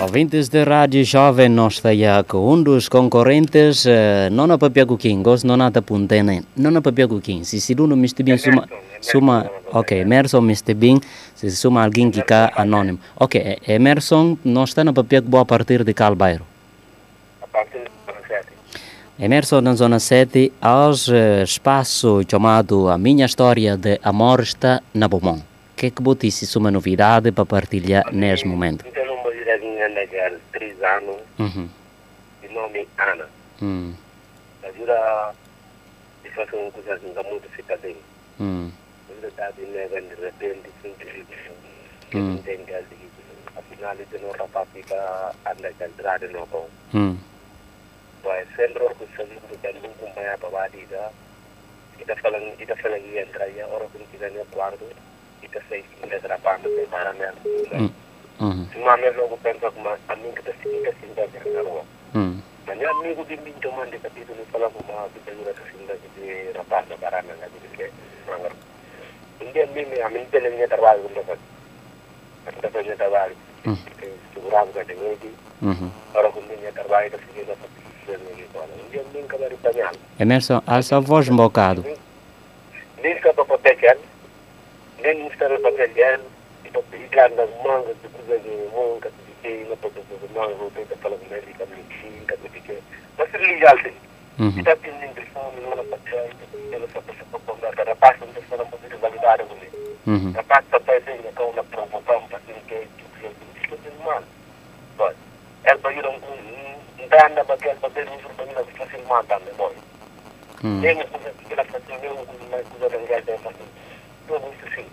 Ouvintes de Rádio Jovem, estamos com um dos concorrentes, uh, não na papel Kim, gosto não na puntene, não na papel Kim, se se não Mr. Bean suma, suma, ok, Emerson Mr. Bean, se suma alguém que está anônimo. Ok, Emerson, nós está na papel boa a partir de qual bairro? A partir de zona 7. Emerson, na zona 7, há uh, espaço chamado A Minha História de Amor está na Beaumont. O que é que você disse uma novidade para partilhar neste momento? Então, uma mulherzinha legal, 3 anos, Uhum. de nome Ana. Hum, Ajuda de fazer uma coisa assim, dá muito fica bem. hum, Ajuda está de neve, de repente, sempre que Hum. não tem gás de Afinal, de não rapaz fica anda de entrada no bom. hum, Vai sempre de que não acompanha para a vida. E tá falando, e tá falando que entra aí, a hora que quiser me atrapalha, tem para mesmo. hum, uhum, Se uma mesmo eu penso que uma amiga tá se fica assim, da na rua. hum, Mas meu amigo de mim tomando de capítulo fala com uma pessoa que se ainda de rapaz da barana na vida que manga. India mimi a mim pelo minha trabalho com você. Anda fazendo trabalho. Hum. Segurava que tem ele. uhum. Ora com minha trabalho da seguida para fazer ele agora. India mim que vai apanhar. Emerson, alça a voz um bocado. Nem que para proteger. Nem não para proteger. E para pegar nas mangas de coisa de de que não pode fazer manga, vou tentar falar com ele, que xinga, de que. Mas se ligar, Uhum, está tendo fome, não era para ter, ela só precisa conversar. A paz não está na poder validar comigo. uhum, A paz está fazendo com uma promoção para ter que isso é mal. Mas, ela vai ir a um dana para que ela vai ter um grupo de pessoas que matam, né, boy? hum, Tem uma coisa que ela faz, tem uma coisa mais coisa da Tudo isso sim.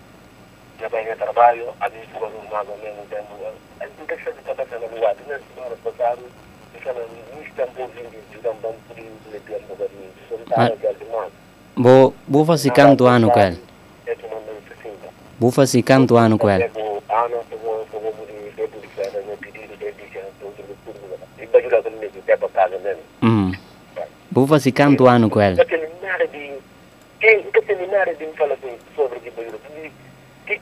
Já vai em trabalho, a gente vai no mago mesmo tempo. A gente deixa de estar fazendo no lado, né? Se não era passado, isso não está envolvido, de um banco de um lugar de solitário, que é de mago. Vou, vou fazer canto ano. É isso né? Vou fazer canto ano de de. E todo mesmo. Hum. Vou fazer canto ano tem nada de... Nada de falar assim, sobre de banheiro. Que...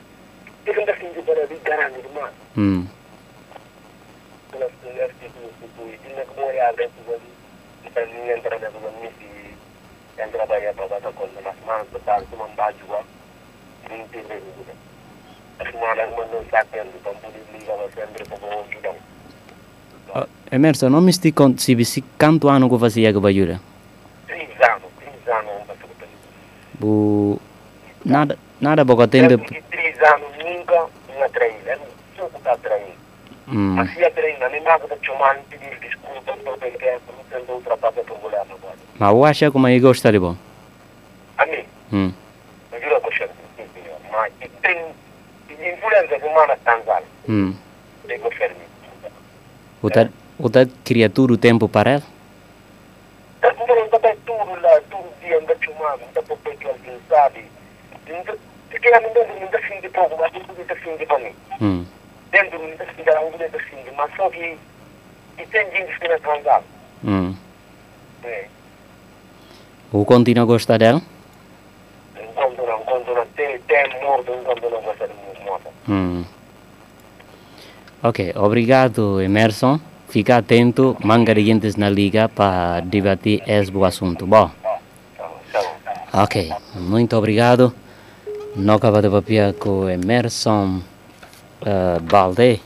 Que não está assim de para de garantir mais. Hum. Pelas mulheres que tu, que tu, e não como é a dentro ali, para mim entrar na rua, me se entrar para ir para dar conta, nas mãos, para dar uma baixa, não tem nada. Afinal, as mãos não sabem, então por isso liga sempre para o ajudar. Oh, Emerson, não me estic se se canto ano que fazia que vai jura. Três anos, três anos, um passou por isso. Bu nada nada boca tempo. Me atraí, eu não sou que atraí. Hum. Mas se atraí, na minha casa de chamar, pedir desculpa, não tem que tem outra parte para olhar no agora. Mas eu acho como eu gostaria bom. A mim, Hum. que eu chamo, mas tem influência humana tanzal, Hum. tem que fermi. Outra outra criatura o tempo para ela. Tá um tudo lá, tudo dia não dá para que alguém sabe. Ainda um deve fim de, mas só que e tem gente que não é tanzal. Hum. É. O continua a gostar dela? Enquanto não tem, tem morto, enquanto não gosta de morto. Hum. Ok, obrigado Emerson. Fica atento, manga de gente na liga para debater esse assunto. Bom. Ok, muito obrigado. Não acaba de papel com Emerson uh, Balde,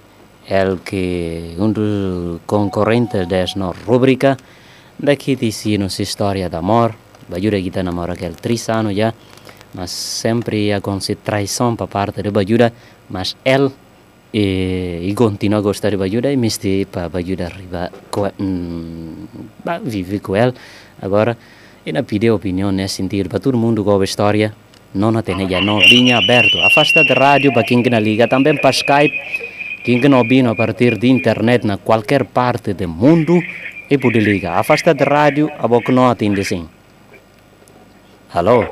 ele que um dos concorrentes desta rubrica. Daqui disse nossa história de amor. Bajura kita namora aquele três anos já, mas sempre com traição para parte de Bajura, mas ele e, e continua a gostar de Bajura e misti para Bajura arriba com, hum, ba- vive com ele agora e na pedir opinião nesse sentido para todo mundo com a história não a já não linha aberto afasta de rádio para quem que na liga. Também para Skype. Quem que não ouvindo a partir de internet na qualquer parte do mundo e pode ligar afasta de rádio a boca não atende sim alô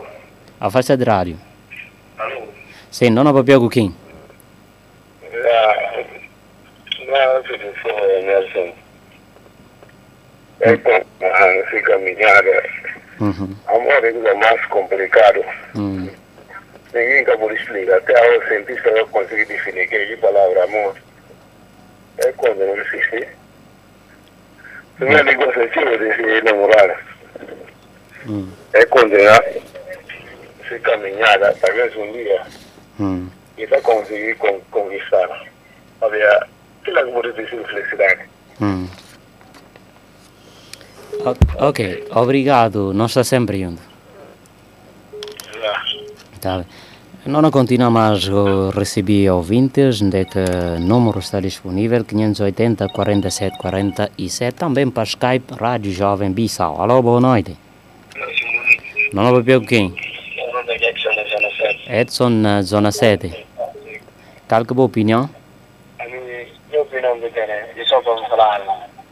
afasta de rádio alô? sim não papel com quem Nelson. É com essa caminhada. Uhum. Amor é mais complicado. Hum. Ninguém acabou de explicar. Até a cientista vai conseguir definir que é a palavra amor. é quando eu assisti. Primeiro negócio tive de namorar. Hum. É condenar se caminhada, talvez um dia, Hum. e vai conseguir con conquistar. Havia aquela muito de felicidade. Hum. O- ok, obrigado. Nós está sempre. Já. Tá bem. Não continua mais a receber ouvintes, onde que o número está disponível, 580 47 47, também para Skype, Rádio Jovem Bissau. Alô, boa noite. Não é para quem? O nome da Jackson da Zona 7. Edson, na Zona 7. Qual que é a opinião? A minha, opinião de ter, eu só vou falar,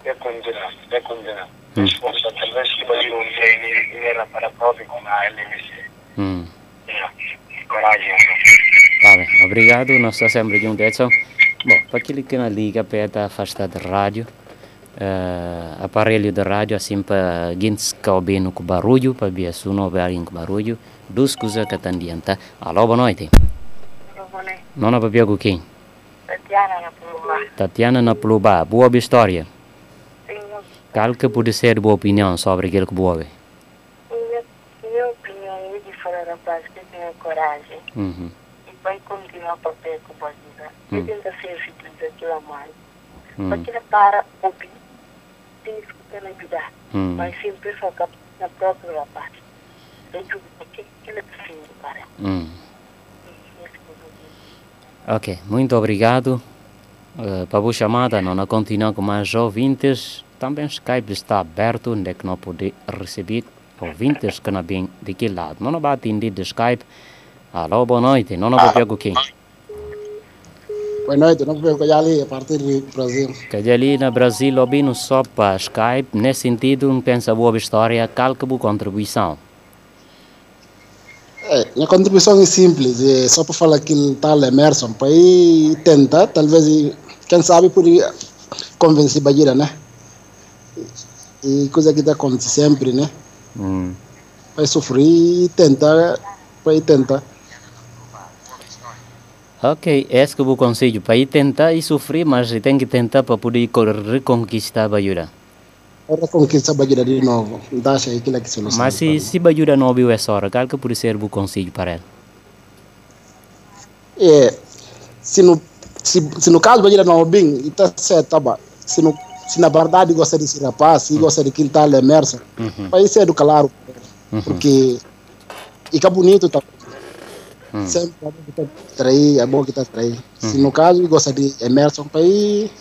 é condenar, é condenar. Resposta, talvez que vai um dia era para a própria com a LMC. Hum. Coragem. Tá bem, obrigado. Nós estamos sempre juntos, Edson. Bom, para aquele que não liga, para afastado da rádio, eh, aparelho de rádio, assim para quem está ouvindo com barulho, para ver se não ouve com barulho, duas coisas que estão diante. Alô, boa noite. Não é para ver com quem? Tatiana na. Tatiana na Pluba, boa história. Qual que pode ser boa opinião sobre aquilo que boa? minha, minha opinião é de falar a paz que tenha coragem Uhum. e vai continuar para pé com a vida. Hum. E tenta ser feliz aquilo a mais. Hum. Porque para ouvir, tem que escutar na vida. Hum. Mas sempre focar na própria parte. Digo, porque ele é preciso, cara. Hum. E esse que eu digo. Ok, muito obrigado eh, para a chamada. Não continua com mais ouvintes. Também o Skype está aberto, onde é que não pode receber ouvintes que não vêm daquele lado. Não vai atender de Skype. Alô, boa noite. Não vai pegar quem? Boa noite, não vejo que ali a partir do Brasil. Que ali no Brasil, ouvindo só para Skype, nesse sentido, não pensa boa história, calca boa contribuição. É, minha contribuição é simples, é só para falar que tal Emerson, para ir tentar, talvez, quem sabe, por convencer Bagira, né? E coisa que está acontecendo sempre, né? Hum. Vai sofrer e tentar, para ir tentar. Ok, esse que eu conselho para ir tentar e sofrer, mas tem que tentar para poder co- reconquistar a Bajura. Para conquistar Bagira de novo, não acha aquilo que solução. Mas se, se Bajura não ouviu essa hora, qual que pode ser o conselho para ele? É, se no, se, se no caso Bagira não bem, está certo, tá bom. Se, no, se na verdade gosta desse rapaz, se gosta de que tal Emerson, Uhum. para isso é do claro. Uhum. Porque fica bonito, tá? Hum. Sempre é bom que tá trair, é bom que tá trair. Se no caso gosta de Emerson, para ir.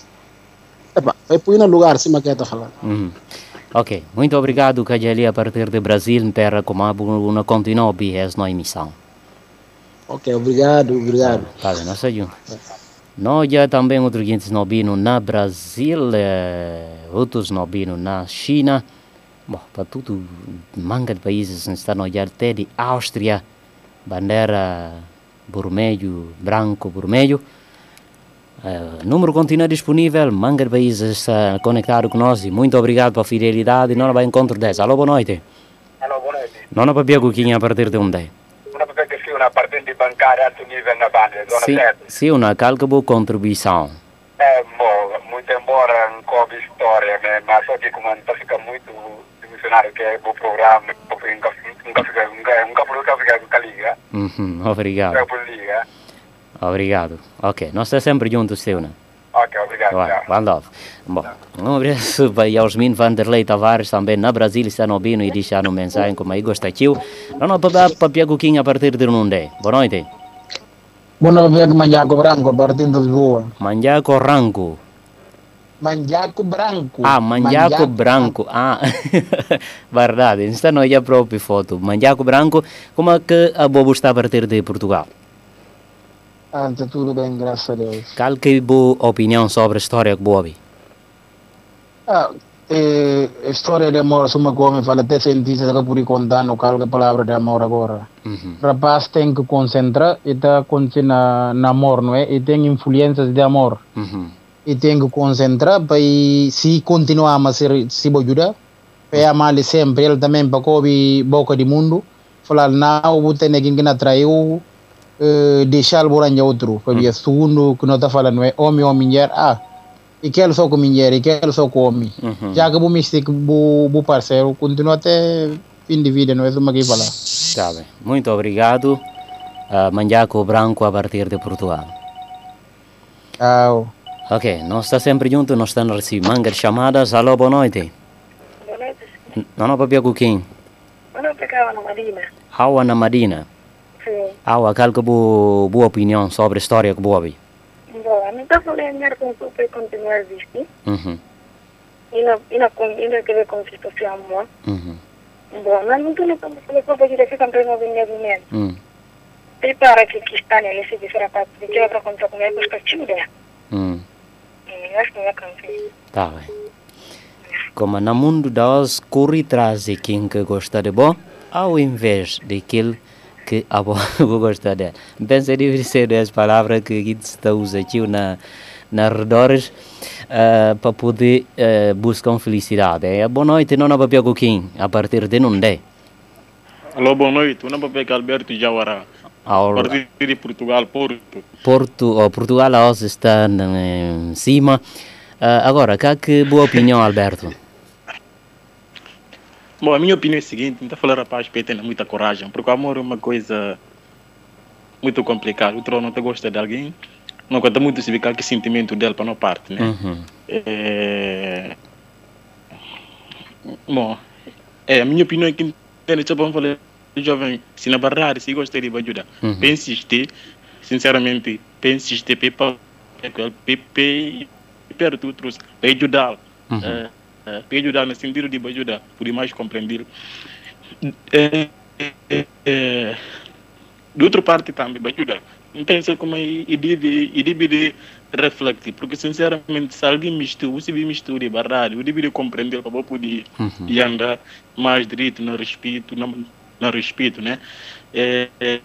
Epa, vai pôr no lugar acima que tá falando. Uhum. Ok, muito obrigado, Cajali, a partir de Brasil, terra como a Buna continua a essa emissão. Ok, obrigado, obrigado. Tá nós juntos. Nós já também outro gente snobino na Brasil, eh, outros snobino na China. Bom, para tudo, manga de países está no até de Áustria, bandeira vermelho, branco, vermelho. Uh, número continua disponível, manga de países está conectado conosco. Muito obrigado pela fidelidade. Nós vamos encontro 10. Alô, boa noite. Alô, boa noite. Nós não para Cuquinha a partir de um dia una patente bancária atingida na banda, zona sim, 7. Sim, uma calca boa contribuição. É, bom, muito embora não cobre história, mas só que como não fica muito dimensionário que é o programa, nunca nunca fica, nunca, nunca por nunca fica com a liga. Obrigado. Nunca. Obrigado. Ok, nós estamos sempre juntos, Silna. Né? Ok, obrigado. Vai, lá. Bom, um abraço para Yasmin Vanderlei Tavares, também na Brasília, está no ouvindo e deixando mensagem como aí gostou. Não, não, para Piago Quinha a partir de onde? Boa noite. Boa noite, Manjaco Branco, a partir de Lisboa. Manjaco Ranco. Manjaco Branco. Ah, Manjaco Branco. Ah, verdade. Está no a própria foto. Manjaco Branco, como é que a Bobo está a partir de Portugal? Ah, está tudo bem, graças a Deus. Qual que é a boa opinião sobre a história que Bobo? Ah, eh, história de amor, se uma coisa fala até cientista que por contar no cargo de palavra de amor agora. Uhum. rapaz tem que concentrar e está na, na amor, não é? E tem influências de amor. Uhum. E tem que concentrar para se continuar a ser se ajudar, para amar sempre, ele também para coube boca de mundo, falar não, o tem ninguém que não traiu, eh, deixar o boranja outro, para ver segundo que não está falando, é? Homem ou mulher, ah, e quer só com mulher, e quer só com homem. Uhum. Já que o místico, o parceiro, continua até fim de vida, não é uma que falar. Tá bem. Muito obrigado. Uh, Manjaco Branco a partir de Portugal. Tchau. Ok, nós está sempre junto, nós estamos a receber manga de chamadas. Alô, boa noite. Boa noite. Não não papia com quem? Eu não pegava na Marina. Awa na Madina. Sim. Awa, qual que boa, boa opinião sobre a história que boa vi? Bom, a mim está falando com o para continuar a existir. Uhum. E não, e não, e não querer com situação amor. Uhum. Bom, mas não tenho como fazer com a que não vem do mesmo. Uhum. Prepara que que está nele se disser para pedir outra conta com ele. Uhum. Eu acho que não é cansei. Tá bem. Como no mundo das corre de quem que gosta de bom, ao invés daquele que a bom gosta de. Pensa de ser as palavras que a gente está usando aqui na na redores uh, para poder uh, buscar felicidade. É boa noite, não é para quem a partir de não é. Alô, boa noite. O nome é Alberto Jawara. A partir de Portugal, Porto. Porto, ou Portugal a está em cima. Uh, agora, cá que boa opinião, Alberto? Bom, a minha opinião é a seguinte: não está falando para ter muita coragem, porque o amor é uma coisa muito complicada. O trono não gosta de alguém, não conta muito se ficar que sentimento dele para não parte, né? Uhum. É... Bom, é, a minha opinião é que entende, só para falar, jovem, se na barrada, se gosta de ajudar, Uhum. para insistir, sinceramente, para insistir, para perto outros, para ajudar, Uhum. é, para ajudar no sentido de ajudar, por mais compreender. É, é, é, de outra parte também, ajudar. Não pensa como e deve, e deve de refletir, porque sinceramente, se alguém mistura, se mistura barrado, eu deve de compreender para poder Uhum. e andar mais direito no respeito, no, no respeito, né? É, é,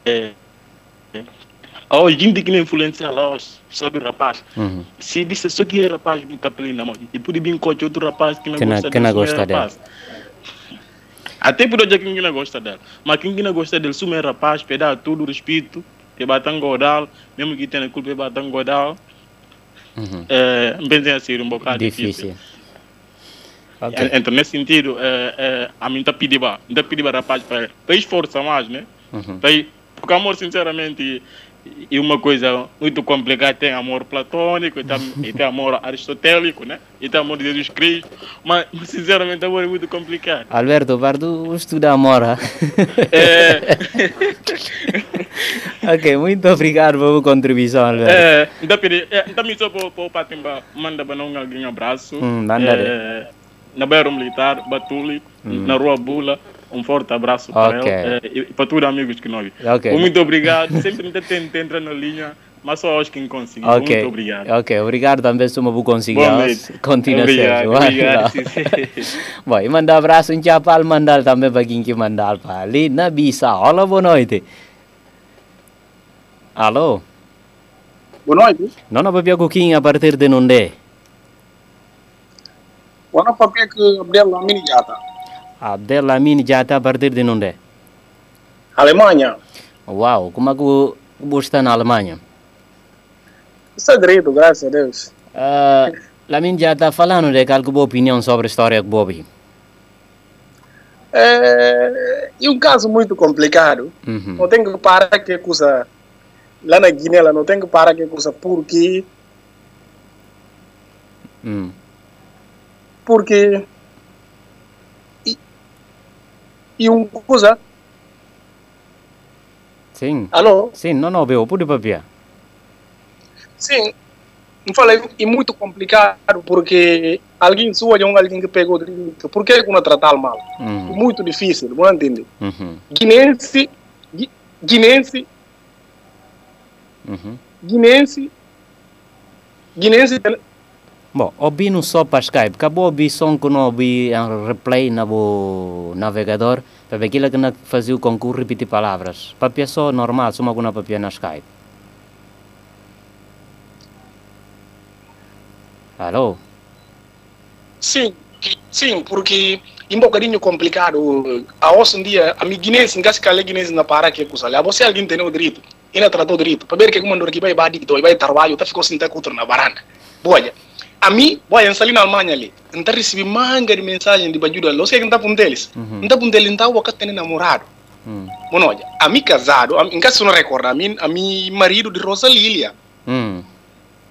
A gente que não influencia lá sobre o rapaz. Uhum. Se disse só que é rapaz do capelino, mano, e pode vir com outro rapaz que não Que gosta que não gosta é rapaz. Até por hoje quem não gosta dele. Mas quem não gosta dele, sume é rapaz, pedar todo o respeito, e bater godal, mesmo que tenha culpa, e bater godal. Uhum. É, pensei assim, um bocado difícil. Difícil. Ok. Então, nesse sentido, é, é, a mim está pedindo, está pedindo rapaz para esforçar mais, né? Uhum. Para, porque amor, sinceramente, é uma coisa muito complicada. Tem amor platônico, e tem, e tem amor aristotélico, né? E tem amor de Jesus Cristo. Mas, sinceramente, amor é muito complicado. Alberto, Bardo estuda amor. ah? É, ok, muito obrigado pela contribuição, Alberto. é, então, pedi, é, então, me só para o Patimba, manda para não alguém um abraço. Hum, manda é, na Bairro Militar, Batuli, na Rua Bula. Um forte abraço para ele é, e para todos os amigos que nós. Ok. Muito obrigado. Sempre tentando entrar na linha, mas só acho que conseguiu. Ok, Muito obrigado. ok, obrigado também, se uma boa conseguir. Continua Obrigado, obrigado. Bom, e mandar abraço em Chapal, mandar também para quem que mandar para ali na Bisa. Olá, boa noite. Alô? Boa noite. Não não papia coquinho a partir de onde? Boa noite, papel que Abdel Lamini Jata. Abdelamin já está a partir de onde? Alemanha. Uau, como é que o- você está na Alemanha? Segredo, graças a Deus. Uh, Lamin já está falando de qual que é a boa opinião sobre a história que Bobby. É, e um caso muito complicado. Uhum. Não tem que parar que coisa. Lá na Guiné, lá não tem que parar que coisa. Porque. Hum. Porque. E, e um coisa. Sim, Alô? sim, não, não, viu, pode papia. Sim. Não falei, e muito complicado porque alguém sua é um alguém que pegou direito. Por que não tratar mal? Uhum. Muito difícil, não entende? Uhum. Guinense, gui- guinense, Uhum. guinense, guinense, Bom, ouvi no só para Skype, acabou ouvir som que não ouvi em replay na bo navegador, para ver aquilo que não fazia o concurso repetir palavras. Papia só normal, só alguma papia na Skype. Alô? sim, sim, porque é um bocadinho complicado. A hoje em dia, a minha guinense, engasga que a guinense na para que. Lá você alguém tem o direito, ainda tratou direito, para ver que como andou aqui vai badir, vai trabalho, tá ficou sem ter cultura na varanda. Boia. A mim, boia, eu na Alemanha ali. Então recebi manga de mensagem de bajuda. Tá com deles. Uhum. Não tá com deles, não tá tendo namorado. Olha, a mim casado, a mim, caso não recorda, a mim, a mim marido de Rosa Lilia.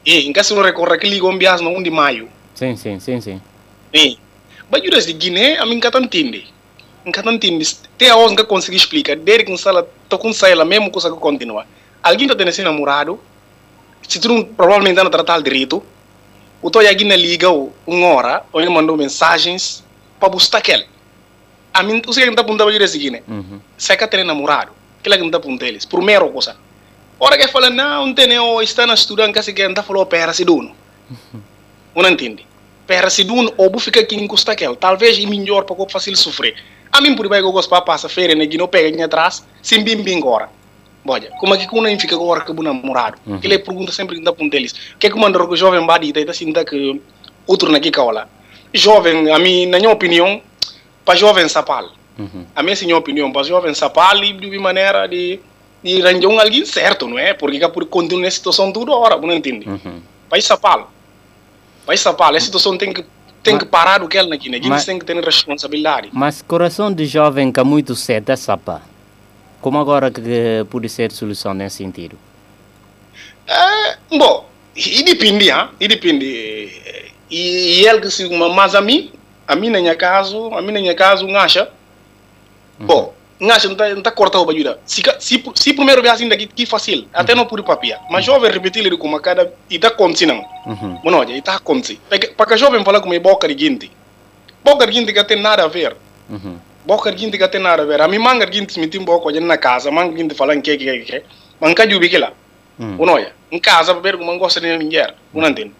E em caso não recorda que ligou um bias no 1 de maio. Sim, sim, sim, sim. E bajudas de Guiné, a mim nunca entende. Nunca entende. Até a nunca consegui explicar. Desde que sala, tô com saída, mesmo coisa que continua. Alguém tá tendo esse namorado, se tu não, provavelmente não tratar direito, o Toya Guiné liga uma hora, ou ele mandou mensagens para buscar aquele. A mim, o que apontando bajudas de Guiné? Uhum. que tem namorado, que lá que não com eles, primeiro coisa. Ora que fala, não, não tem, ou está na estudando, que se quer, não falou, pera, se dono. Não entende? Pera, se dono, ou bu fica aqui custa aquele, talvez é melhor para que fácil sofrer. A mim, por baixo, gosto para passar feira, né, que não pega aqui atrás, sem bim bim agora. Olha, como é que não fica agora com o namorado? Uhum. Ele pergunta sempre que está com eles. O que é que manda o jovem badi, está assim, que outro na caola. Jovem, a mim, na minha opinião, para jovem sapal. Uhum. A minha senhora opinião, para jovem sapal e de maneira de de arranjar um alguém certo, não é? Porque que por continuar nessa situação toda hora, não entende? Uhum. Vai sapal. Vai sapal, essa situação tem que tem que parar o que ela aqui, né? Eles têm que ter responsabilidade. Mas coração de jovem que é muito cedo é sapa. Como agora que pode ser solução nesse sentido? É, bom, e depende, ah, e depende. E, e ele que se mas a mim, a mim na minha caso, a mim na minha caso, um acha, bom, um acha não tá, não tá corta o ajuda. Se, se, se primeiro vez assim daqui, que fácil, até não por papia. Mas jovem repetir ele como a cada, e tá acontecendo. Uhum. Mano, olha, e tá acontecendo. Para que jovem falar como é boca de guinte. Boca de guinte que tem nada a ver. Uhum. Boka ginti ka tena da vera mi manga ginti mi timbo ko na casa manga ginti falan ke ke ke man ka jubi kila. Hum. uno ya casa ber ko man gosta de ninguém unantin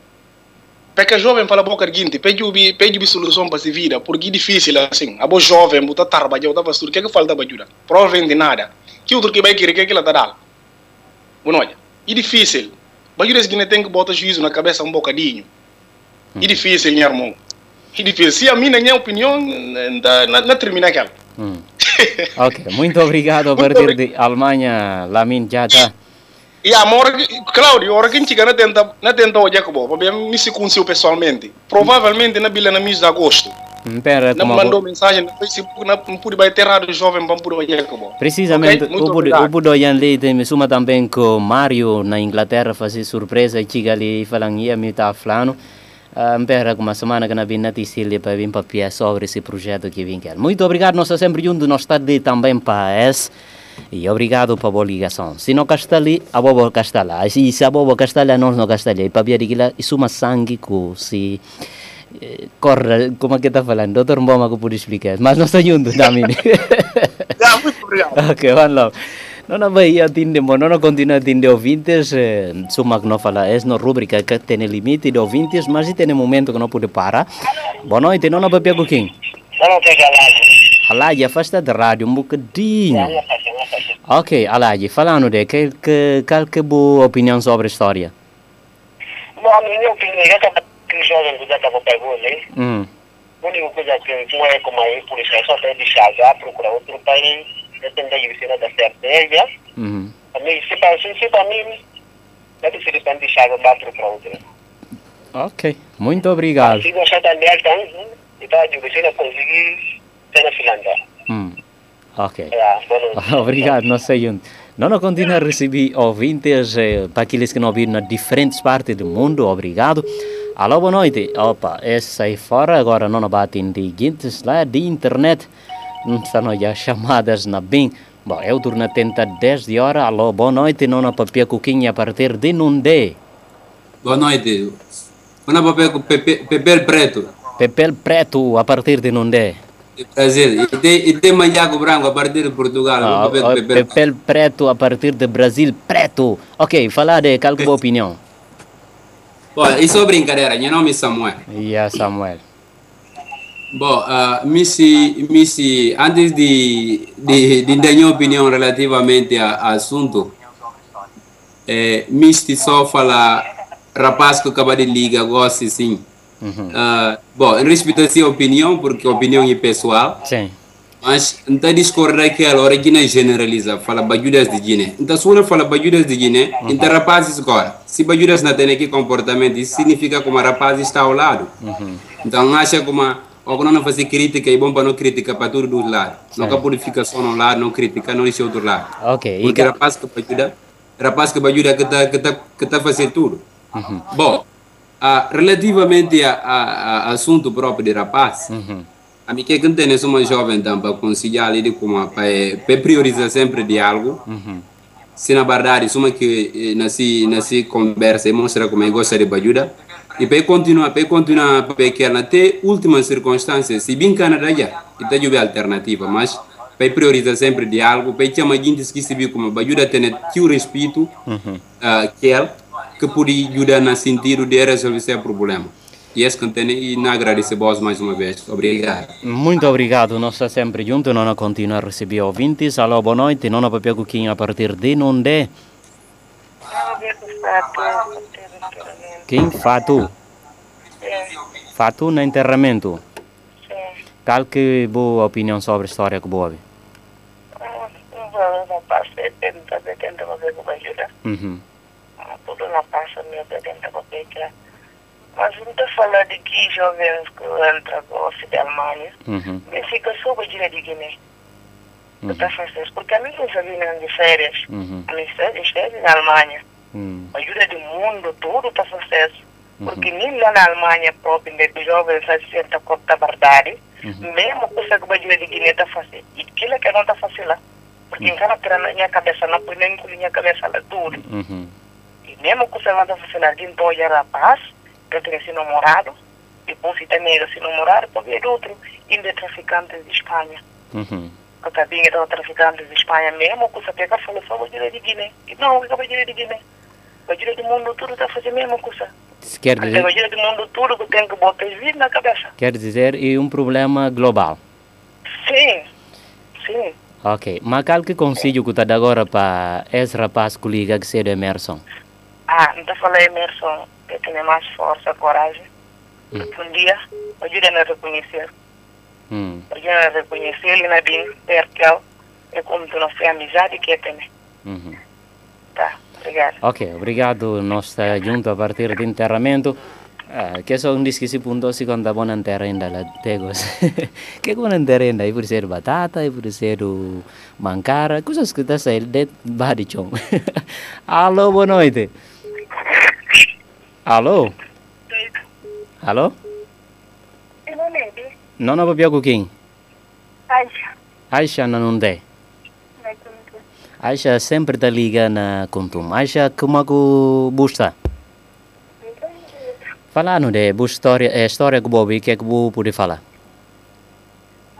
Porque jovem fala boca ginti pe jubi pe jubi solução para se vida porque difícil assim abo jovem buta tarba já tava sur que que falta para ajuda provavelmente nada. Que outro que vai querer que que ela dal uno ya é difícil Bajuda seguinte tem que botar juízo na cabeça um bocadinho. É difícil, meu irmão. É difícil. Se a minha, minha opinião, não, não, não termina aquela. Hum. Ok, muito obrigado a partir de Alemanha, Lamin Jata. E a mora, Claudio, a hora que a gente não tenta, não o para me se conheceu pessoalmente. Provavelmente na bila na mês de agosto. Pera, Não mandou mensagem no Facebook, não não pude bater errado jovem para o Precisamente, Ok, muito o o Budoyan Leite me suma também com o Mário na Inglaterra fazer surpresa e chega ali falando ia me tá falando. Espera uma semana que não vi notícia ali para vir para piar sobre esse projeto que vim quer. Muito obrigado, nós sempre juntos, nós está ali também para esse. E obrigado para a boa ligação. Se não está ali, a boa lá. E se a boa lá, nós não está ali. Para ver aquilo, isso é uma sangue que se eh, corre, como é que está falando? Doutor Mboma que pode explicar. Mas nós estamos juntos também. Já, muito obrigado. Ok, one love. Não não vai atender, não não continua a atender ouvintes, eh, suma que não fala, é na rubrica que tem limite de ouvintes, mas tem momento que não pode parar. Boa noite, não não vai pegar quem? Vamos pegar lá. Alaji, afasta da rádio um bocadinho. Ok, Alaji, falando de que, que, qual que é a boa opinião sobre a história? Bom, a minha opinião, já estava que os jovens já estavam pegando, né? Hum, A única coisa que não é como aí, por isso é só ter de chagar, procurar outro país, eu tentar ir virar da certeza. uhum. A mim, se para se, se para mim, deve ser de de chagar, vá procurar outro. Ok, muito obrigado. Se então, não conseguir na Finlândia. Hum, ok. É. Obrigado, não sei onde. Não, não continua a receber ouvintes eh, para aqueles que não viram nas diferentes partes do mundo. Obrigado. Alô, boa noite. Opa, essa aí fora agora não bate em seguintes lá de internet. Já chamadas na bem. Bom, eu turno tenta 10 de hora. Alô, boa noite. Não na papia coquinha a partir de Nundé. Boa noite. Una papel pepe, papel preto, Pepel Preto a partir de Nundé. de Brasil. E tem, e tem manjaco branco a partir de Portugal. Ah, papel, ah, papel. Pepel Preto a partir de Brasil. Preto. Ok, falar de qual é a opinião? Bom, isso é brincadeira. Meu nome é Samuel. Yeah, Samuel. Bom, uh, Missy, Missy, antes de, de, de dar minha opinião relativamente ao assunto, é, Missy só fala rapaz que acaba de ligar, gosta sim. Uhum. Uh, bom, em respeito a sua opinião, porque a opinião é pessoal, Sim. Mas não discorda que a hora que não generaliza, fala bajudas de Guiné. Então, se você fala bajudas de Guiné, então rapazes agora. Se bajudas não tem aquele comportamento, isso significa que o rapaz está ao lado. Então, acha como ou não fazer crítica é bom para não criticar para todos os lados. Nunca purifica só um lado, não critica, não deixa outro lado. Ok. Porque E, rapaz que ajuda, rapaz que ajuda que está que tá, que tá fazendo tudo. Bom, ah, relativamente a, a, a assunto próprio de rapaz, a mim que tem uma jovem também para conciliar ali como para, para priorizar sempre diálogo. Se na verdade, suma que eh, nasi nasi conversa e mostra como gosta de ajuda e para continuar para continuar para que até últimas circunstâncias se bem Canadá já e tá jube alternativa mas para priorizar sempre diálogo para chamar gente que se vê como ajuda ter tio respeito ah, que ele que pode ajudar no sentido de resolver esse problema e esse que tem e não agradecer vos mais uma vez obrigado muito obrigado, nós estamos sempre juntos, nós continuamos a receber ouvintes. Alô, boa noite, vamos pegar aqui a partir de onde? Quem? Fatu. Fatu no enterramento. Qual que é a boa opinião sobre a história que boa? Não passa 70, 70 você com ajuda. Uhum. Tudo não passa meu 70 você que Mas não estou falando de que jovens que entram com da Alemanha. Uhum. Me fica só a gira de Guiné. Que fazendo. Porque a mim não sabia de férias. Uhum. A mim esteve na Alemanha. Uhum. ajuda do mundo, tudo está sucesso. Porque nem lá na Alemanha própria, os jovens se sentem com a verdade, mesmo coisa que o ajuda de Guiné está fazendo. E aquilo que não está fazendo lá. Porque em cada tira na minha cabeça, não põe nem com minha cabeça lá tudo. Uhum. E mesmo que você não está fazendo alguém, pode ir rapaz, que tem esse namorado, depois se tem esse namorado, pode ver outro, ainda traficantes de Espanha. Uhum. Que também eram traficantes de Espanha mesmo, que você pega e fala só o ajuda de Guiné. E não, o ajuda de Guiné. Ajuda do mundo tudo está fazendo a mesma coisa. Se Quer dizer, ajuda do mundo tudo que tem que botar vida na cabeça. quer dizer, é um problema global. Sim, sim. Ok, mas qual que conselho que está agora para esse rapaz que liga que seja Emerson? Ah, então falei Emerson, que tem mais força, coragem. Porque um dia, ajuda a reconhecer. Hum. Ajuda a reconhecer ele na bem perto. É como tu não foi amizade que tem. Uhum. Tá, obrigado. Ok, obrigado. Nós estamos juntos a partir do enterramento. Ah, que só um diz que se punto se conta buona enterra ainda lá tegos. que buona enterra ainda? Pode ser batata, pode ser o mancara, coisas que está saindo de barichon. Alô, boa noite. Alô? Alô? E não lembro. Não não papia quem? Aisha. Aisha não tem. Aisha sempre está liga na contum. Aisha, como é que busta? Falando de boa história, é história que Bobby, que é que vou poder falar?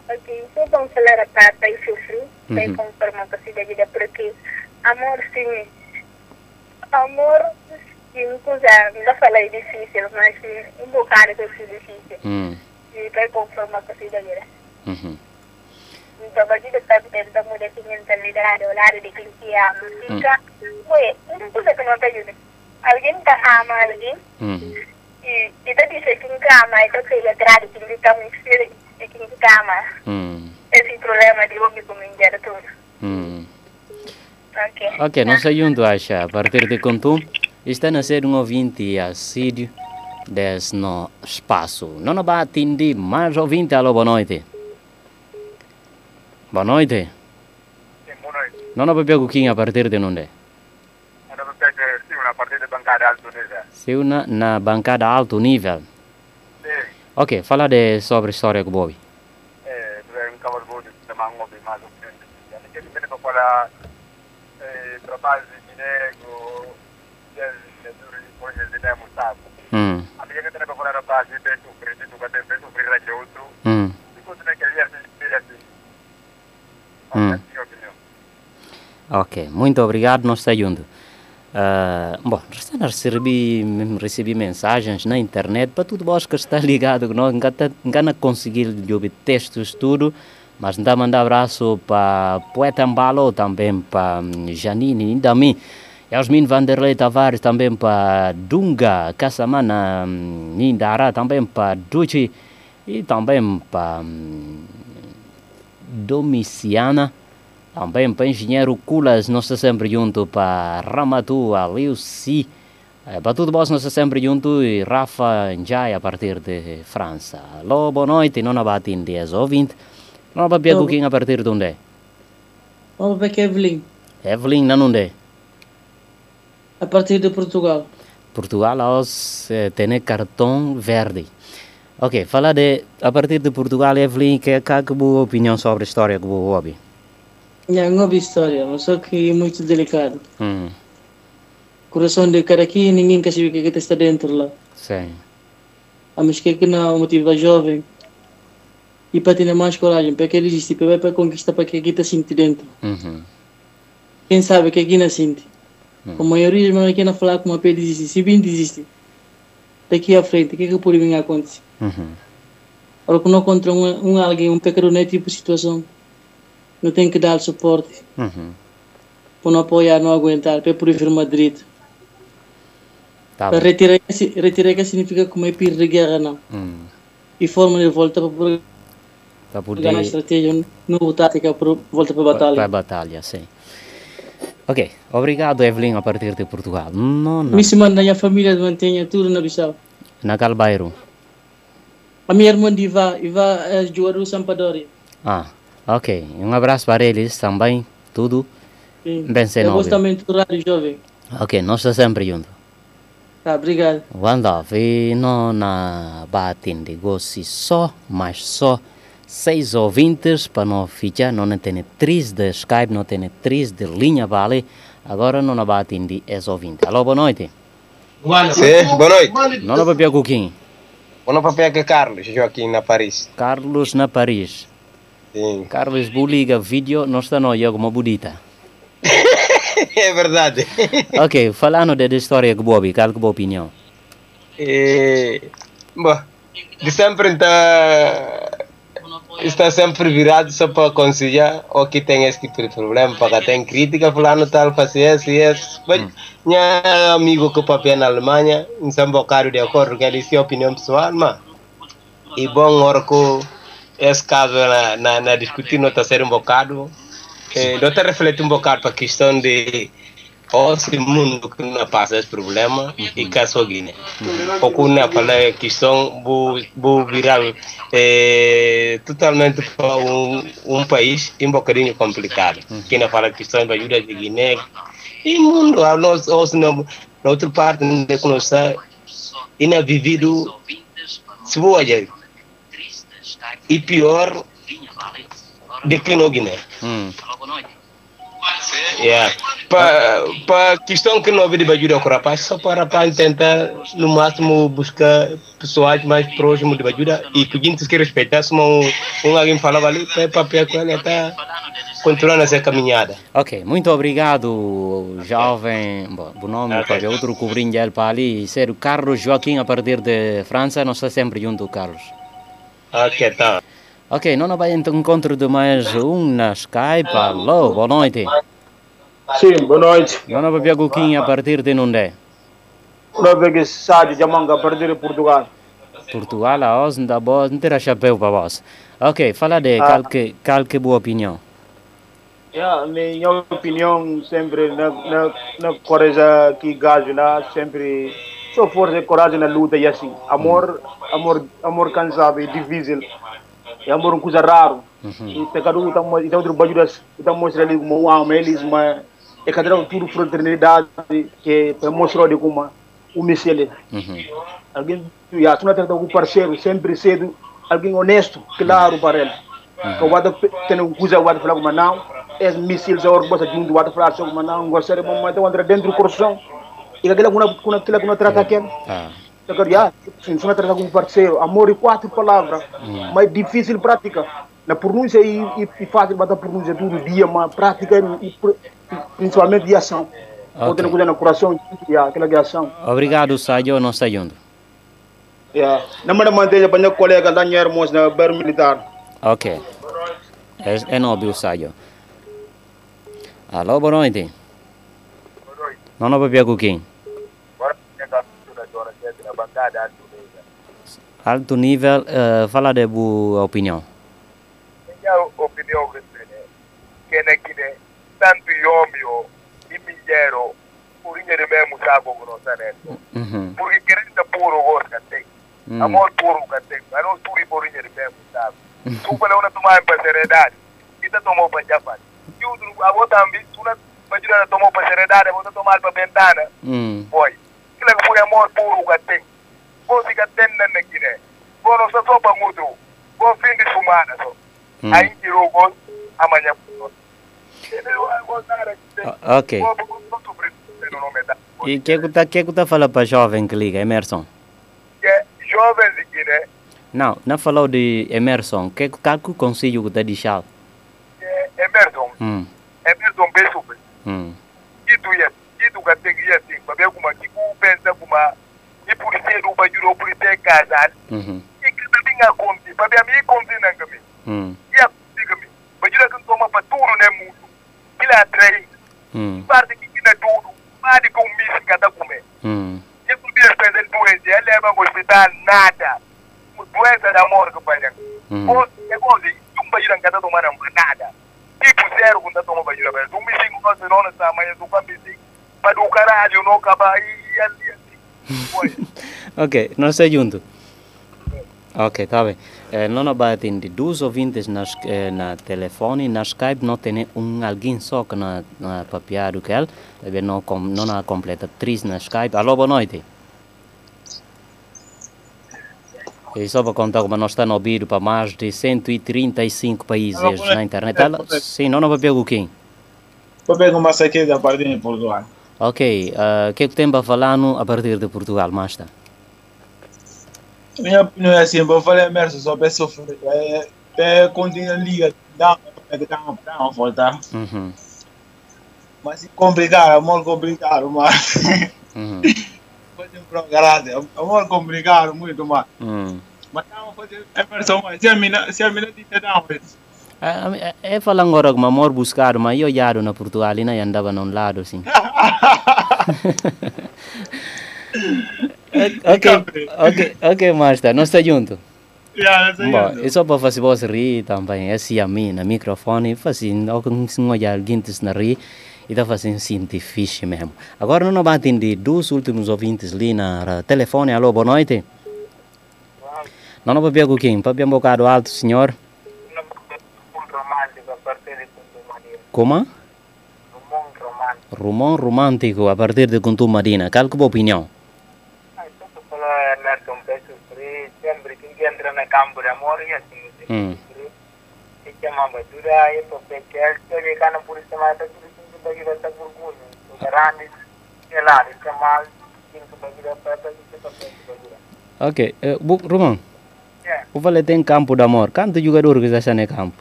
Ok, so vamos falar a parte e Uhum. bem conforme a cidade vida, porque amor sim, amor sim, coisa, não falei difícil, mas sim, um bocado que é difícil, Hum, e bem conforme a cidade uhum. Então, a gente está tentando mudar essa mentalidade, o lado de que a música, ué, não coisa que não te ajuda. Alguém está ama alguém, e está dizendo que não ama, então que ele agrada, que ele está muito feliz, e que não ama. Esse problema de homem tudo. hum. Ok. Não sei junto, Aisha. A partir de contum, está a ser um ouvinte assíduo desse no espaço. Não vai atender mais ouvinte. Alô, boa noite. Boa noite. Sim, boa noite. Não pegar o Kim a partir de onde? Era para pegar, sim, na partida bancária alto, né? Se una na bancada alto nível. Sim, Ok, fala de sobre a história que Bobby. eh, dove un cavolo buono, si chiama un hobby, ma non prende. Che mi viene con la eh, propasi di nego, del duri di poi del demo stato. Hum, A me che te ne con la propasi per tu, per tu, per tu, per tu, per tu, outro. E quando a dire assim. Hum. Ok, muito obrigado, nós estamos juntos. Ah, bom, receber, receber mensagens na internet para tudo vós que está ligado, nós não conseguir ouvir textos tudo, mas ainda mandar abraço para Poeta Ambalo, também para hum, Janine, e aos meninos Vanderlei Tavares, também para Dunga, Cassamana, hum, Indara, também para Duchi, e também para hum, Domiciana, também para engenheiro Culas, nós estamos sempre junto para Ramatu, Aliuci, eh, para tudo bom, nós estamos sempre junto e Rafa Njai a partir de França. Alô, boa noite, não abate em 10 ou 20. Não abate a a partir de onde? Vamos para Evelyn, Evelyn, não onde? a partir de Portugal. Portugal nós eh, tem cartão verde. Ok, fala de a partir de Portugal, Evelyn, que é que a boa opinião sobre a história que você ouve? É uma boa história, mas só que é muito delicado. Hum, Coração de cara aqui, ninguém quer saber o que é que está dentro lá. sim. A mas que é que não motiva jovem e para ter mais coragem, para que ele existe, para para conquistar para que aqui está sente dentro. Uhum. Quem sabe que aqui não sente. Hum. A maioria dos aqui não falar com uma pé desiste, se bem desiste. Daqui à frente, o que é que pode a acontecer? Uhum. Ora, quando encontra um, um alguém, um pequeno né, tipo de situação, não tem que dar suporte, Uhum. para não apoiar, não aguentar, para por vir uma direita. Tá Para retirar, retirar que significa como é pir de guerra, não. Hum. E forma de volta para pegar poder na estratégia, não tática para volta para a para a batalha. batalha, sim. Ok, obrigado, Evelyn, a partir de Portugal. Não, não. Me se manda a família mantenha tudo na Bissau. Na Calbairo. A minha irmã de Iva, Iva é Juaru Sampadori. Ah, ok. Um abraço para eles também, tudo. Sim. Bem, Eu gosto também do rádio jovem. Ok, nós estamos sempre juntos. Tá, obrigado. Quando vi não na batem de gosto só, mas só seis ouvintes para não ficar, não tem três de Skype, não tem três de linha vale, agora não batem de es ouvinte. Alô, boa noite. Sim, boa noite. Não na papel Cuquim. Boa noite para que Carlos, Joaquim na Paris. Carlos na Paris. Sim. Carlos buliga vídeo, não está não, alguma bonita. É verdade. Ok, falando da história que Bobi, qual que é a opinião? E, bom, de sempre está, está sempre virado só para aconselhar ou que tem esse tipo de problema, para que tem crítica, fulano tal, fazer esse e esse. Mas, minha amigo que papel na Alemanha, não são bocado de acordo com ele, é opinião pessoal, mas, e bom, que esse caso na, na, na discutir, não está a ser um bocado, eh, não está a refletir um bocado para a questão de esse mundo que não passa esse problema e que sua Guiné. Porque não fala a questão vou, virar eh, totalmente para um, um país um bocadinho complicado. Que não fala questão da ajuda de Guiné e mundo, a nós, ou se não, na outra parte, não é que nós está, e não é vivido, se vou olhar, e pior do que no Guiné. Hum. Yeah. Para pa questão que não de ajuda ao rapaz, só para rapaz tentar no máximo buscar pessoas mais próximas de ajuda e que a gente que respeitar, se um, um alguém falava ali, para papel com ele está continuando essa caminhada. Ok, muito obrigado, jovem. Bom, o nome Ok. para outro cobrinho dele para ali, ser o Carlos Joaquim a partir de França, nós está sempre junto, Carlos. Ok, tá. Ok, não vai então encontro de mais um na Skype. Alô, boa noite. Sim, boa noite. Não vai ver a partir de onde? Sade de Manga, a partir de Portugal. Portugal, a os da boa, não terá chapéu para vós. Ok, fala de Ah. qual que, qual que boa opinião. Yeah, minha opinião sempre na, na, na coragem que gajo na sempre só força e coragem na luta e assim. Amor, amor, amor cansado e difícil. E amor é uma coisa raro. E pecado então então outro baju então mostra ali como um homem eles mas é cada tudo fraternidade que para mostrar de como o mesele. Uhum. Alguém já tu não trata com parceiro sempre cedo alguém honesto claro para ele. Que o wada tem um coisa o wada falar como não é míssil já orbo sa junto wada falar como não gostaria de então entra dentro do coração e aquela kuna kuna aquela kuna trata aquele Ah. Agora, já, se não trata com parceiro, amor e quatro palavras, mas difícil prática. Na pronúncia e, e, e fácil bater pronúncia todo dia, mas prática e, e principalmente de ação. Ok. Outra coisa no coração, já, aquela de ação. Obrigado, Sayo, não está junto. Já. Na manhã manteja para minha colega Daniel Hermos na Ber Militar. Ok. É, é nobre o Sayo. Alô, boa noite. Não, não vai ver Guquim. Alto nível, eh, fala de boa opinião. Minha opinião kene kine tanto yomio i minjero pour ñede me musago gono saneto Mhm. pour que kerenta puro gos ka tek Mm. amor puro ka tek ano turi por ñede me musago tu pala una tuma en paseredad kita tomo pa japan yudu abotambi tuna majira tomo pa seredad abota tomar pa ventana. Mm. boy kila ko puri amor puro ka tek ko si ka tenda na kine ko no sa sopa mutu. Ko findi sumana so. Mm. ai kiro gos amanya puno O- Ok. E que que tá que que tá falando para jovem que liga, Emerson? que jovens de Guiné Não, não falou de Emerson. Que que que conselho que tá deixar? Emerson Hum. Emerson Besupe Hum. kitu ya kitu katengia ting babe kuma kiku pensa kuma i policier do bajuro policier kazal Mhm. ikita binga konti babe ami konti na ngami Hum. ya konti ngami bajura kan toma paturu ne mu kila train Hum. parte kiki na tudu madi ko misi kata kume. Hum. ye ku bier pesen doense ele ba hospital nada. Doense da morgue banyak Hum. ko e ko di tum bajura kata to mana nada. Tipo zero kun toma bajura ba tum misi ko se non sa manya tu kan misi. Pa do caralho no kaba i ali Ok, nós estamos juntos. Ok, tá bem. Eh, não abatem de dois ouvintes nas, eh, na telefone, na Skype, não tem um alguém só que na, na papiado que ele, não, com, não há completa três na Skype. Alô, boa noite. E só para contar como nós estamos a ouvir para mais de 135 países na internet. É, sim, não não papel o quem? Vou pegar uma saqueta da parte de Portugal. Ok, eh, o que é que tem para falar no, a partir de Portugal, Masta? Minha opinião é assim, vou falar Emerson, só para sofrer. É, é continua a liga, dá dá dá uma volta. Uhum. Mas é complicado, amor complicado, mas Uhum. fazer um programa, amor complicado, muito mais. Hum. Mas uma fazer Emerson, mas se a mina, se a mina diz dá uma vez. É, é falar agora que amor buscar, mas eu olhado na Portugal e não andava num lado assim. ok, ok, ok, Master, nós estamos juntos. Yeah, that's Bom, é só para fazer você rir também, assim a mim, no microfone, fazendo alguns olhar guintes na rir e tá fazendo assim difícil mesmo. Agora não vai atender dos últimos ouvintes ali na telefone. Alô, boa noite. Não, não, para com quem? Para um bocado alto, senhor. Como? Rumon romântico a partir de Kuntum Madina. Qual que é a opinião? Kalau Emerson Besupe sempre que entra na campo de amor e assim Hum. se chama Badura e Popecel, se ele cana por isso mais da tudo que bagi da burgunho. O grande é lá, ele chama que bagi da pata que papel Badura. Ok, eh, bu, Rumon. Yeah. O vale tem campo de amor. Quanto jogador que está no campo?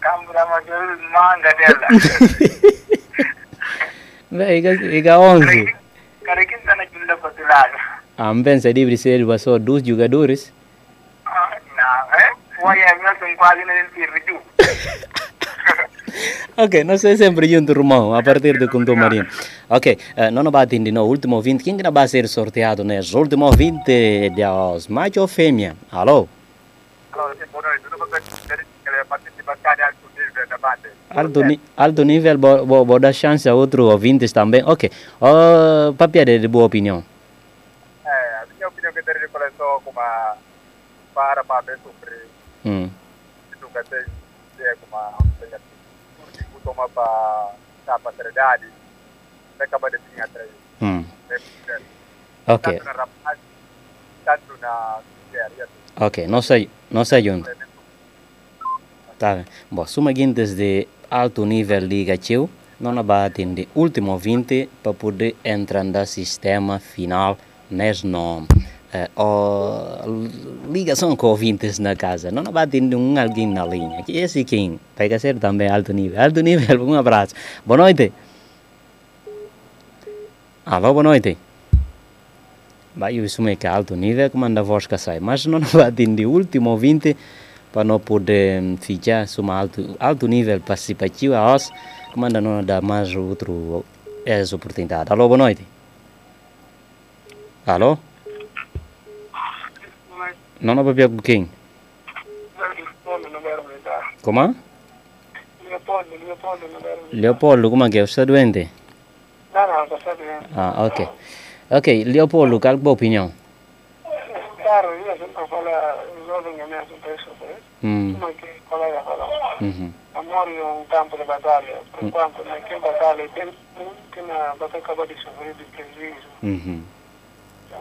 Campo de amor manga dela. Bem, iga, iga 11. Cara que está na junda patulada. Ah, pensa de ser só dois jogadores. Não, é? Foi Emerson quase não ele Ok, nós é sempre junto, Romão, a partir de Kuntum Marina. Ok, eh, não vai atender no último 20. Quem que vai ser sorteado nesse último 20 de os macho ou fêmea? Alô? Si Bono itu tuh dari kalau participar alto ni- alto nível, vou, vou, vou dar chance a outros ouvintes também. Ok, oh, papia de, de boa opinião. Eh, a minha opinião que teria começou com uma para para sofrer Hum. Dia com uma toma para tapa verdade. Mereka pada sini atrás. Ok, Tanto na rapaz, tanto na ok, não sei, não sei junto. Tá bem. Bom, suma guintes de alto nível liga teu, não vai atender último 20 para poder entrar no sistema final nesse nome. Eh, o ligação com ouvintes na casa, não vai atender um alguém na linha. Que esse quem? Pega ser também alto nível. Alto nível, um abraço. Boa noite. Alô, boa noite. Vai, eu assumo que é alto nível, que manda a voz que sai, mas não vai atender último 20 para não poder ficar suma alto, alto nível participativo a nós, que manda não dar mais outro essa oportunidade. Alô, boa noite. Alô? Não, não vai com quem? Como? Leopoldo, Leopoldo non era... Leopoldo, come che sta doente? No, no, lo sta bene. Ah, ok. Ok, Leopoldo, qual tua opinione? Chiaro, io sempre parlo il giorno che mi ha successo, Mm. come che il collega parla. Mhm. Amore è un campo di battaglia, per quanto nel che battaglia, che una battaglia capaz di soffrire di prejuízo. Mhm.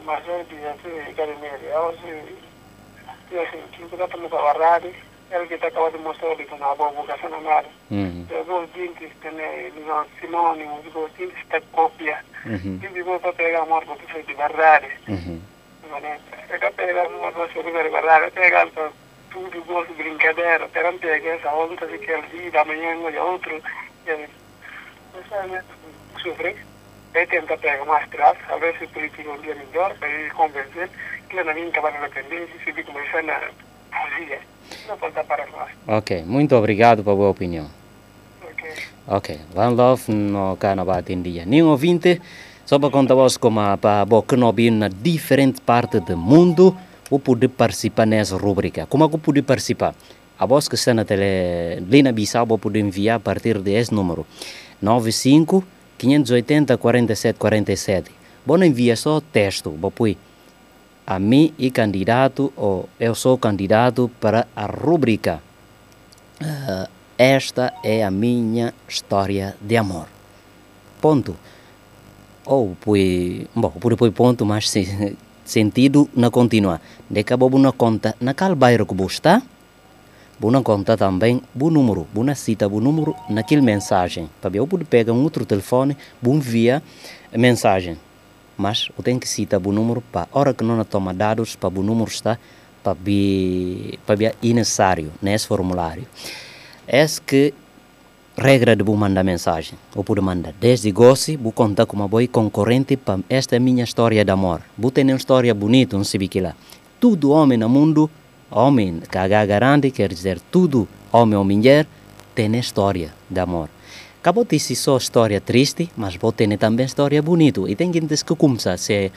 Mas eu dizia assim, carneiro, eu assim, eu estou no cavarrade, ele que está acabando de mostrar ali com a boa vocação na área. Eu vou vir que tem, digamos, sinônimo, eu vou vir que está cópia. Mhm. Eu vou para pegar amor porque foi de verdade. Mhm. Eu quero pegar amor porque foi de verdade, eu pegar tudo, gosto, brincadeira, pero não pegar essa onda de que ele vida, amanhã olha outro. E? Sofrer. Ele tenta pegar mais atrás, a ver se o político um dia melhor, para ele convencer acabar na dependência e se começando a fugir. Não pode para nós. Ok, muito obrigado pela boa opinião. Ok, van love no cana bate em dia. Nenhum ouvinte, só para contar vos como para bo que não na diferente parte do mundo, o poder participar nessa rubrica. Como é que pode participar? A voz que está na tele, Lina Bissau, vou poder enviar a partir desse número. 95 580 47 47. Bom, envia só texto, vou pôr a mim e candidato, ou eu sou candidato para a rubrica. Ah, esta é a minha história de amor. Ponto. Ou põe, bom, por põe ponto, mas se, sentido na continua. De que vou na conta naquele bairro que está, vou na conta também o número, na cita o número naquele mensagem. Para eu poder pegar um outro telefone, vou enviar mensagem. Mas eu tenho que citar o número para hora que não toma dados para o número está para be, para be necessário nesse formulário. É que regra de vou mandar mensagem. Eu pude mandar desde gosto, vou contar com uma boa concorrente para esta é minha história de amor. Vou ter uma história bonita, não sei que lá. Tudo homem no mundo, homem que garante, quer dizer tudo homem ou mulher, tem história de amor. Acabou de ser só história triste, mas vou ter também história bonita. E tem gente que começa a ser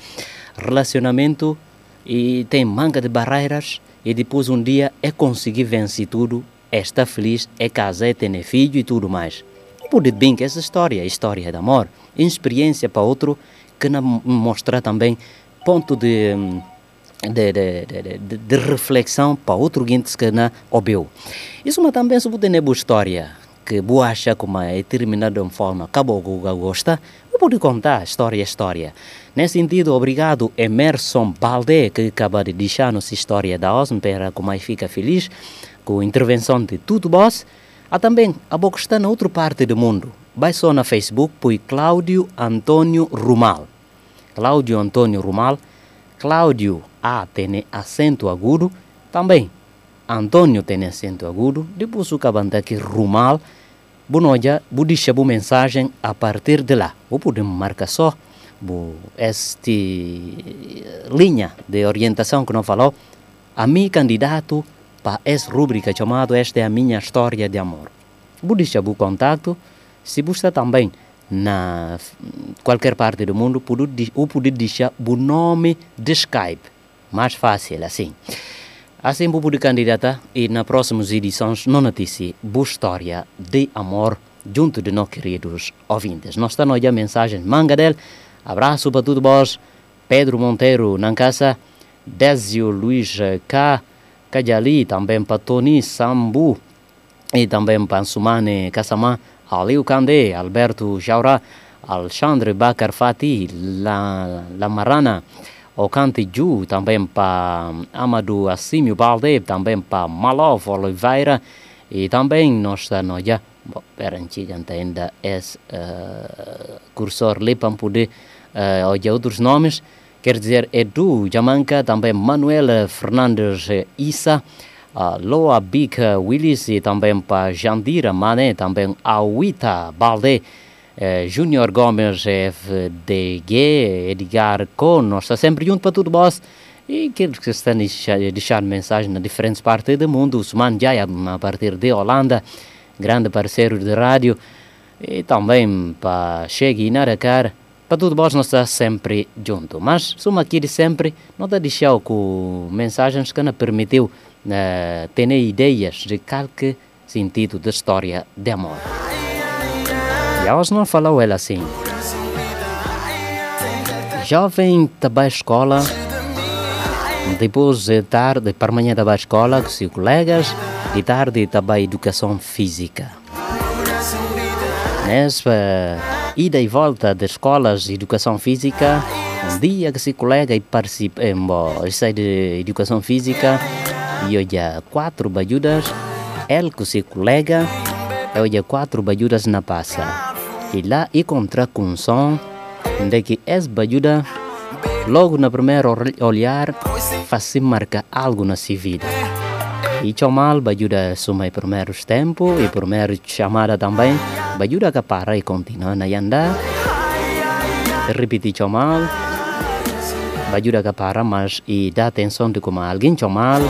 relacionamento e tem manga de barreiras e depois um dia é conseguir vencer tudo, é estar feliz, é casar, é ter filho e tudo mais. Pode bem que essa história é história de amor, experiência para outro que não mostra também ponto de, de, de, de, de, reflexão para outro gente que não ouviu. Isso mas também se pode ter boa história, que boa acha como é determinada forma, acabou com o gosta, eu pode contar história é história. Nesse sentido, obrigado Emerson Balde, que acaba de deixar nossa história da OSM, para como fica feliz com a intervenção de tudo vós. Há também a boca está na outra parte do mundo. Vai só na Facebook, põe Cláudio Antônio Rumal. Cláudio Antônio Rumal. Cláudio A tem acento agudo. Também Antônio tem acento agudo. Depois o cabanta aqui Rumal. Bonoja, deixa a mensagem a partir de lá. Ou podemos marcar só este linha de orientação que não falou. A mim candidato para essa rubrica chamada Esta é a minha história de amor. Vou deixar o contato, se você também na qualquer parte do mundo, ou pode deixar o nome de Skype. Mais fácil assim. Assim vou poder candidatar e nas próximas edições não notícia boa história de amor junto de nossos queridos ouvintes. Nós estamos a mensagem manga dele. Abraço para todos vós. Pedro Monteiro, Nancasa. Désio Luiz K. Cajali, também para Tony Sambu e também para Sumane Kassamã, Aliu Kande, Alberto Jaura, Alexandre Bakar Fati, La, La Ocante Ju, também para Amadou Assímio Balde, também para Malov Oliveira e também nós estamos já, perante ainda esse uh, cursor ali para poder uh, olhar outros nomes, quer dizer Edu Jamanca, também Manuel Fernandes Issa, uh, Loa Bica Willis e também para Jandira Mané, também Awita Balde, uh, Júnior Gomes FDG, Edgar Con, nós está sempre junto para tudo vós. E aqueles que estão a deixar mensagem na diferentes partes do mundo, Usman Jaya, a partir de Holanda, grande parceiro de rádio, e também para Chegue e Naracar, para tudo vós nós está sempre junto. Mas, suma aqui de sempre, não está deixar com mensagens que não permitiu uh, ter ideias de qual que sentido da história de amor. E a não falou ela assim. Jovem também escola, depois de tarde, para amanhã da escola com seus colegas, de tarde também educação física. Nessa ida e volta das escolas de educação física, um dia que se colega e participa em sai de educação física e olha quatro bajudas, ele com seu colega, olha quatro bajudas na passa. E lá encontra com som de que essa bajuda, logo na primeira olhar, faz marca algo na sua vida. E Chomal bajuda sumai primeiros tempo e primeiro chamada também, bajuda que para e continua na andar. Repetir Chomal, bajuda que para mas e dá atenção de como alguém Chomal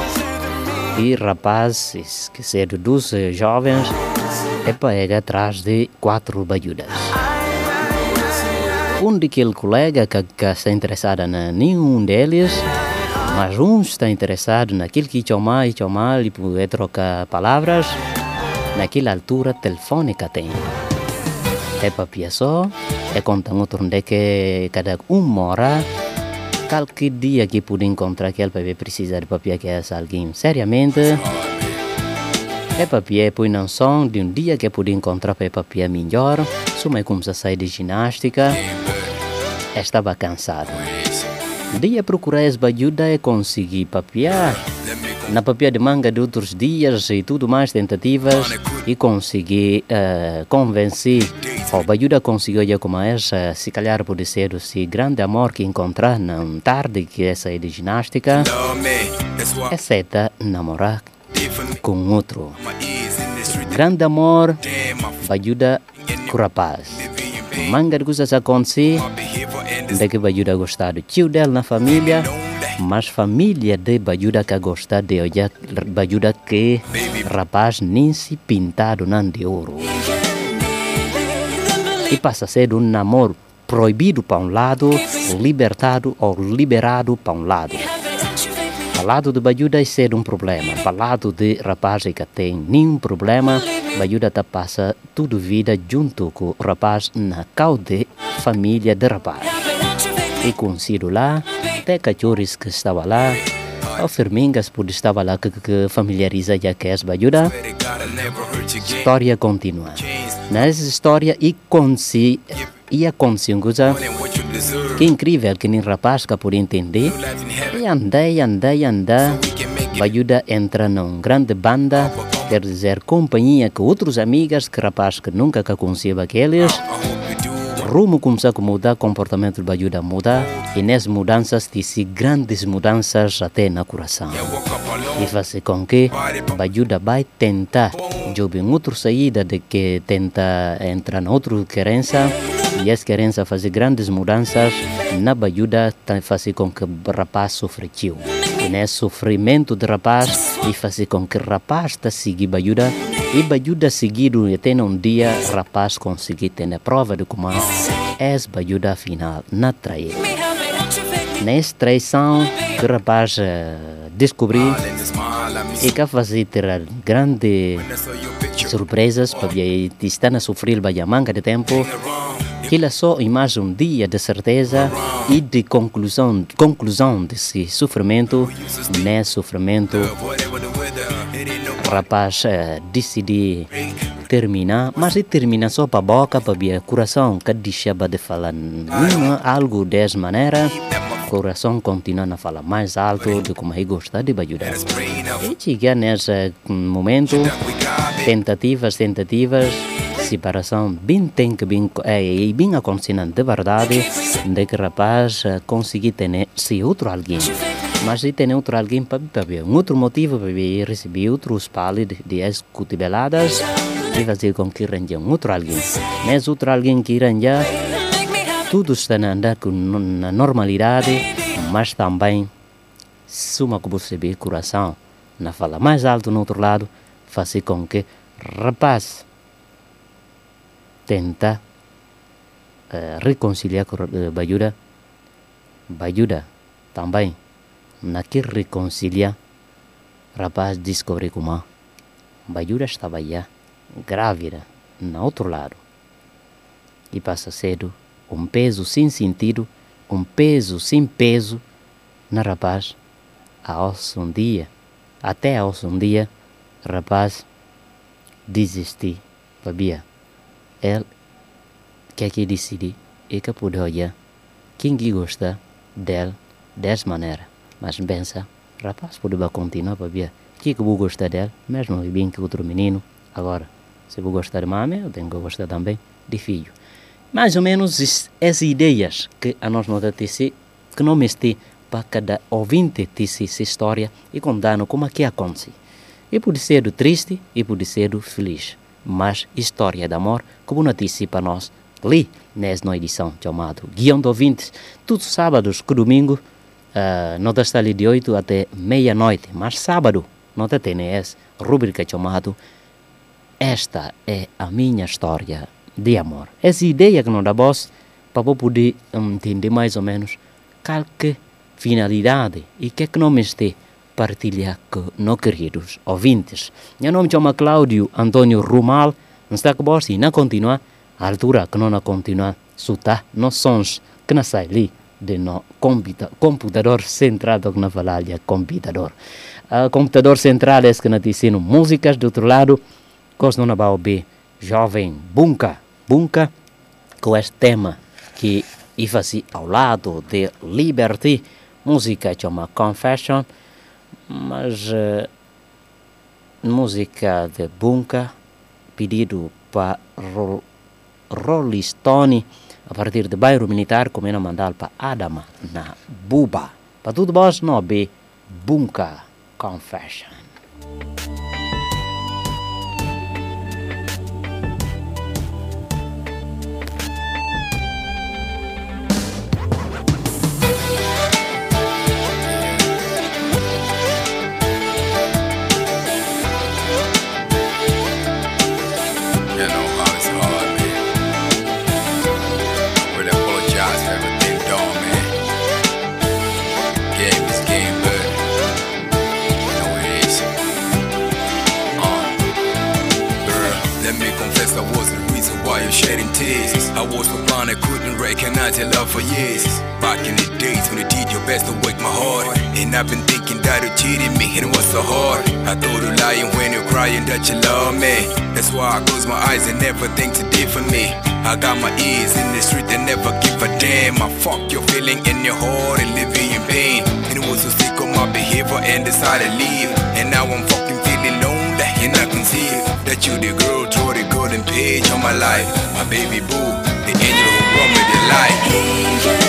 e rapazes que cedo dos jovens é pega atrás de quatro bajudas. Um daquele colega que, que está interessado em nenhum deles mas um está interessado naquilo que chamar e chamar e poder trocar palavras, naquela altura telefônica tem. É para só, é contar outro onde que cada um mora, qualquer dia que puder encontrar aquele para precisar de papel que é alguém seriamente. É papel põe não som de um dia que puder encontrar para papel melhor, suma como se sai de ginástica, estava cansado. Dia procurar essa ajuda e conseguir papiar. Na papia de manga de outros dias e tudo mais tentativas e conseguir uh, convencer. Ou ajuda conseguiu já como essa, se calhar pode ser esse grande amor que encontrar na tarde que essa é de ginástica, exceto namorar com outro. Grande amor ajuda com rapaz. Manga de coisas acontecer deve ajuda a gostar do tio dela na família, mas família deve ajuda a gostar de olhar, ajuda que rapaz nem se pintado não de ouro. E passa a ser um namoro proibido para um lado, libertado ou liberado para um lado. Para lado de Bajuda é ser um problema, para lado de rapaz que tem nenhum problema, Bajuda tá passa tudo vida junto com o rapaz na caude família de rapaz. E consigo lá, até cachorros que estava lá, ou firmingas por estava lá que, que familiariza já que é Bajuda. História continua. Nessa história e consi e a consciência que incrível que nem rapaz que por entender e andei, andei, andei. Bajuda entra numa grande banda quer dizer companhia com outros amigas que rapaz que nunca que conhecia aqueles. Rumo começou a mudar, comportamento do Bajuda muda e nessas mudanças disse grandes mudanças até na coração. E faz com que Bajuda vai tentar. Jogar outra saída de que tenta entrar na outra querência e essa querência fazer grandes mudanças na Bajuda faz com que o rapaz sofreu. E nesse sofrimento do rapaz e fazer com que o rapaz está seguir Bajuda e Bajuda seguido até um dia rapaz conseguir ter a prova de como é Bajuda final na trair. Nessa traição que o rapaz uh, descobriu e que fazer ter grandes surpresas para estar a sofrer a manga de tempo que é só mais um dia de certeza e de conclusão, conclusão desse sofrimento, nesse sofrimento, o rapaz uh, decidiu terminar, mas ele termina só para a boca, para o coração, que deixa de falar algo dessa maneira, o coração continua a falar mais alto de como ele gosta de ajudar. E chega nesse momento, tentativas, tentativas, separação bem tem que bem é bem acontecendo de verdade de que rapaz conseguir ter se outro alguém. Mas se tem outro alguém para ver um outro motivo para receber outros palos de, de escutibeladas e fazer com que arranje um outro alguém. Mas outro alguém que arranja tudo está a andar com na normalidade mas também suma que você vê coração na fala mais alto no outro lado fazer com que rapaz tenta uh, reconciliar com uh, Bajuda, Bajuda também naquele reconciliar, rapaz descobre como Bajura estava já grávida no outro lado. E passa cedo, um peso sem sentido, um peso sem peso na rapaz. Aos um dia, até aos um dia, rapaz desisti. Babia, quer que decidi e que olhar quem que gosta dele dessa maneira. Mas pensa, rapaz, pode continuar, Babia. Que que vou gostar dele, mesmo bem que outro menino. Agora, se vou gostar de mãe, eu tenho que gostar também de filho. Mais ou menos es- essas ideias que a nós nota TC, que não mesti para cada ouvinte TC essa história e contando como é que acontece. E pode ser triste e pode ser feliz. Mas história de amor, como notícia para nós, li nessa edição chamada Guião de Ouvintes, todos os sábados que domingo, uh, nota está ali de 8 até meia-noite, mas sábado, nota tem essa rubrica chamada Esta é a minha história de amor. Essa ideia que não dá voz para poder hum, entender mais ou menos qual que finalidade e que é que não me partilhar com nossos queridos ouvintes. Meu nome chama Cláudio Antônio Rumal, não está com e não continua a altura que não continua sutar nos sons que não sai ali de no computa computador centrado na falalha computador. Uh, computador central é que não ensino músicas do outro lado, coisa não vai ouvir jovem Bunka, Bunka, com este tema que ia ao lado de Liberty, música chama Confession, mas uh, música de Bunka, pedido para Ro Rolling Stone, a partir de bairro militar, como era mandado para Adama, na Buba. Para tudo bom, não be Bunka Confession. I was so blind I couldn't recognize your love for years. Back in the days when you did your best to wake my heart. And I've been thinking that you cheated me and it was so hard. I thought you lying when you're crying that you love me. That's why I close my eyes and never think to for me. I got my ears in the street and never give a damn. I fuck your feeling in your heart and living in pain. And it was so sick of my behavior and decided to leave. And now I'm fucking feeling lonely and I can see that you the girl, throw the golden page on my life. My baby boo, the angel who brought me to life.